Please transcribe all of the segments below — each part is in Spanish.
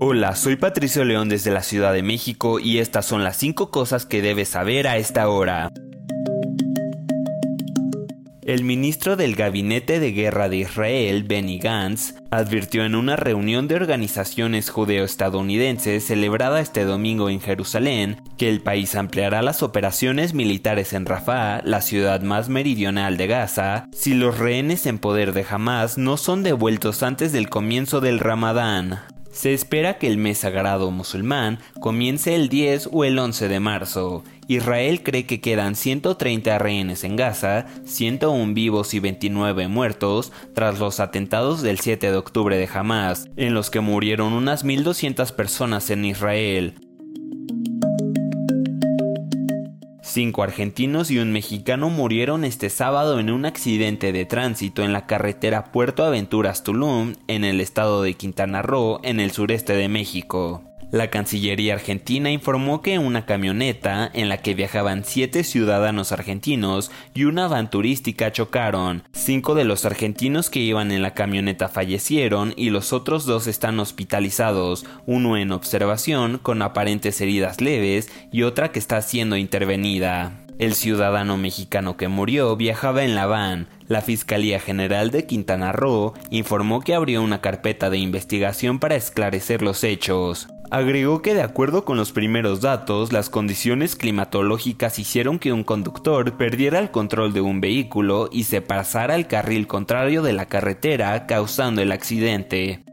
Hola, soy Patricio León desde la Ciudad de México y estas son las 5 cosas que debes saber a esta hora. El ministro del Gabinete de Guerra de Israel, Benny Gantz, advirtió en una reunión de organizaciones judeo-estadounidenses celebrada este domingo en Jerusalén que el país ampliará las operaciones militares en Rafah, la ciudad más meridional de Gaza, si los rehenes en poder de Hamas no son devueltos antes del comienzo del Ramadán. Se espera que el mes sagrado musulmán comience el 10 o el 11 de marzo. Israel cree que quedan 130 rehenes en Gaza, 101 vivos y 29 muertos tras los atentados del 7 de octubre de Hamas, en los que murieron unas 1.200 personas en Israel. Cinco argentinos y un mexicano murieron este sábado en un accidente de tránsito en la carretera Puerto Aventuras Tulum, en el estado de Quintana Roo, en el sureste de México. La Cancillería argentina informó que una camioneta en la que viajaban siete ciudadanos argentinos y una van turística chocaron. Cinco de los argentinos que iban en la camioneta fallecieron y los otros dos están hospitalizados, uno en observación con aparentes heridas leves y otra que está siendo intervenida. El ciudadano mexicano que murió viajaba en la van. La Fiscalía General de Quintana Roo informó que abrió una carpeta de investigación para esclarecer los hechos. Agregó que de acuerdo con los primeros datos, las condiciones climatológicas hicieron que un conductor perdiera el control de un vehículo y se pasara al carril contrario de la carretera, causando el accidente.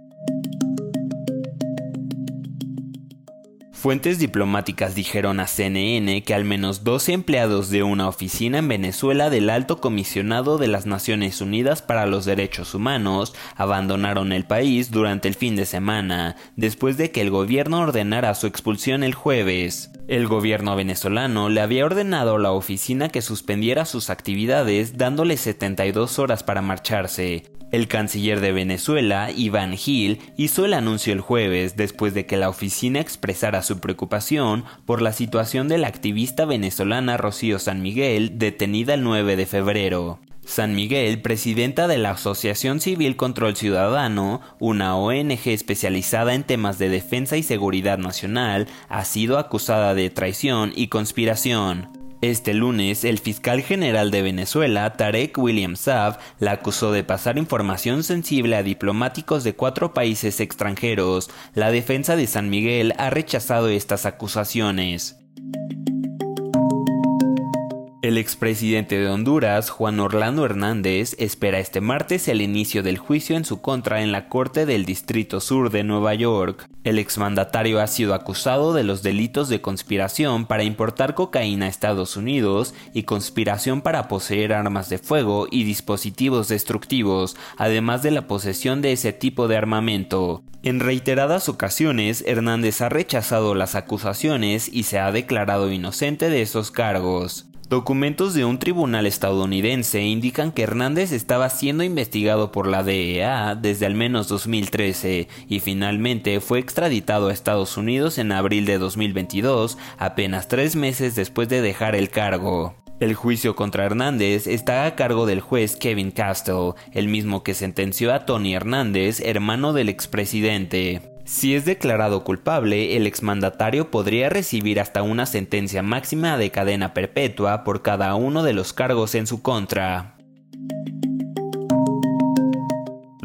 Fuentes diplomáticas dijeron a CNN que al menos 12 empleados de una oficina en Venezuela del Alto Comisionado de las Naciones Unidas para los Derechos Humanos abandonaron el país durante el fin de semana, después de que el gobierno ordenara su expulsión el jueves. El gobierno venezolano le había ordenado a la oficina que suspendiera sus actividades dándole 72 horas para marcharse, el canciller de Venezuela, Iván Gil, hizo el anuncio el jueves después de que la oficina expresara su preocupación por la situación de la activista venezolana Rocío San Miguel, detenida el 9 de febrero. San Miguel, presidenta de la Asociación Civil Control Ciudadano, una ONG especializada en temas de defensa y seguridad nacional, ha sido acusada de traición y conspiración. Este lunes, el fiscal general de Venezuela, Tarek William Saab, la acusó de pasar información sensible a diplomáticos de cuatro países extranjeros. La defensa de San Miguel ha rechazado estas acusaciones. El expresidente de Honduras, Juan Orlando Hernández, espera este martes el inicio del juicio en su contra en la Corte del Distrito Sur de Nueva York. El exmandatario ha sido acusado de los delitos de conspiración para importar cocaína a Estados Unidos y conspiración para poseer armas de fuego y dispositivos destructivos, además de la posesión de ese tipo de armamento. En reiteradas ocasiones, Hernández ha rechazado las acusaciones y se ha declarado inocente de esos cargos. Documentos de un tribunal estadounidense indican que Hernández estaba siendo investigado por la DEA desde al menos 2013 y finalmente fue extraditado a Estados Unidos en abril de 2022, apenas tres meses después de dejar el cargo. El juicio contra Hernández está a cargo del juez Kevin Castell, el mismo que sentenció a Tony Hernández, hermano del expresidente. Si es declarado culpable, el exmandatario podría recibir hasta una sentencia máxima de cadena perpetua por cada uno de los cargos en su contra.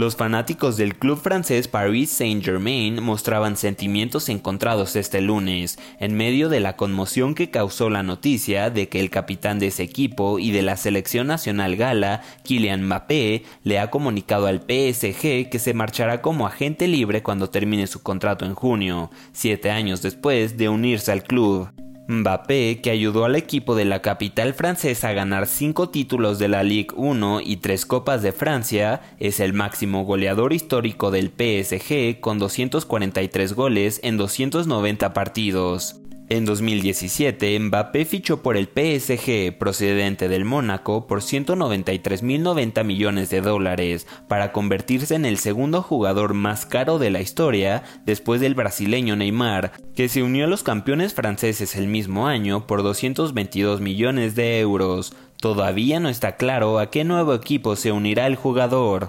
Los fanáticos del club francés Paris Saint-Germain mostraban sentimientos encontrados este lunes, en medio de la conmoción que causó la noticia de que el capitán de ese equipo y de la selección nacional gala, Kylian Mbappé, le ha comunicado al PSG que se marchará como agente libre cuando termine su contrato en junio, siete años después de unirse al club. Mbappé, que ayudó al equipo de la capital francesa a ganar cinco títulos de la Ligue 1 y tres Copas de Francia, es el máximo goleador histórico del PSG con 243 goles en 290 partidos. En 2017, Mbappé fichó por el PSG procedente del Mónaco por 193.090 millones de dólares para convertirse en el segundo jugador más caro de la historia después del brasileño Neymar, que se unió a los campeones franceses el mismo año por 222 millones de euros. Todavía no está claro a qué nuevo equipo se unirá el jugador.